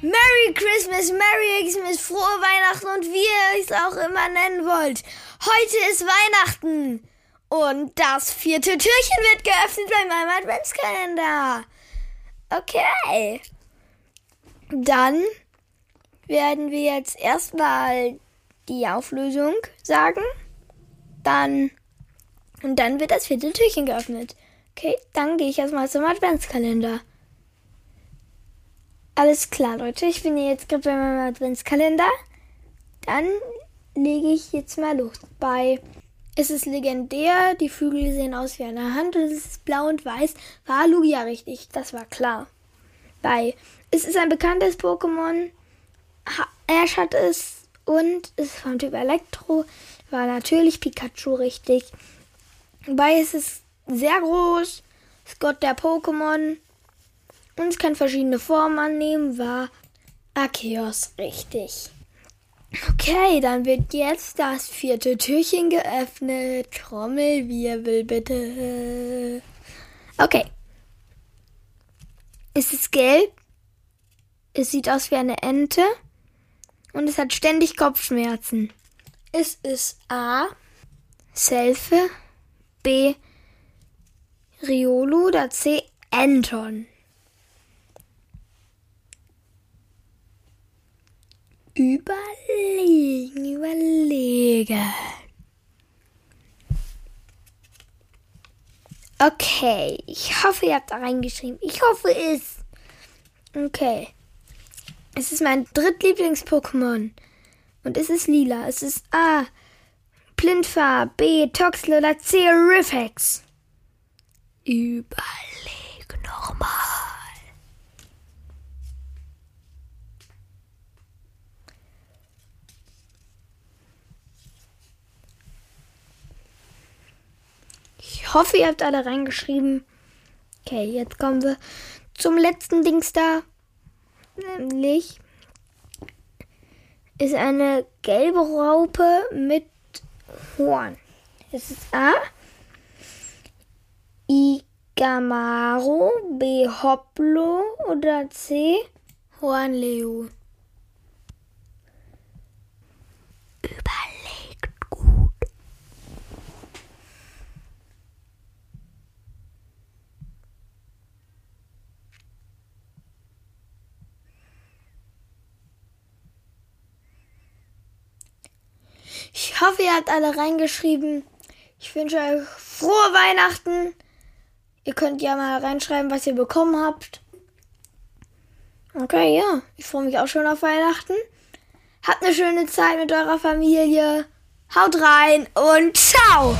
Xmas, Merry Xmas, frohe Weihnachten und wie ihr es auch immer nennen wollt. Heute ist Weihnachten und das vierte Türchen wird geöffnet bei meinem Adventskalender. Okay. Dann werden wir jetzt erstmal die Auflösung sagen. Dann und dann wird das vierte Türchen geöffnet. Okay, dann gehe ich erstmal zum Adventskalender. Alles klar, Leute. Ich bin jetzt gerade bei meinem Adventskalender. Dann lege ich jetzt mal los. Bei Es ist legendär, die Flügel sehen aus wie eine Hand und es ist blau und weiß. War Lugia richtig, das war klar. Bei Es ist ein bekanntes Pokémon. Ash hat es und ist vom Typ Elektro. War natürlich Pikachu richtig. Bei Es ist sehr groß. Ist Gott der Pokémon und es kann verschiedene Formen annehmen, war Arceus richtig. Okay, dann wird jetzt das vierte Türchen geöffnet. Trommelwirbel bitte. Okay. Es ist gelb. Es sieht aus wie eine Ente. Und es hat ständig Kopfschmerzen. Es ist A. Selfe. B. Riolu oder C. Anton. Überlegen, überlegen. Okay, ich hoffe, ihr habt da reingeschrieben. Ich hoffe es. Okay. Es ist mein drittlieblings-Pokémon. Und es ist lila. Es ist A. Plintfar, B. Toxel oder C. Riffex. Überleg Ich hoffe, ihr habt alle reingeschrieben. Okay, jetzt kommen wir zum letzten Dings da. Nämlich ist eine gelbe Raupe mit Horn. Es ist A. Igamaro, B. Hoplo oder C. Hornleo. Ich hoffe, ihr habt alle reingeschrieben. Ich wünsche euch frohe Weihnachten. Ihr könnt ja mal reinschreiben, was ihr bekommen habt. Okay, ja. Ich freue mich auch schon auf Weihnachten. Habt eine schöne Zeit mit eurer Familie. Haut rein und ciao!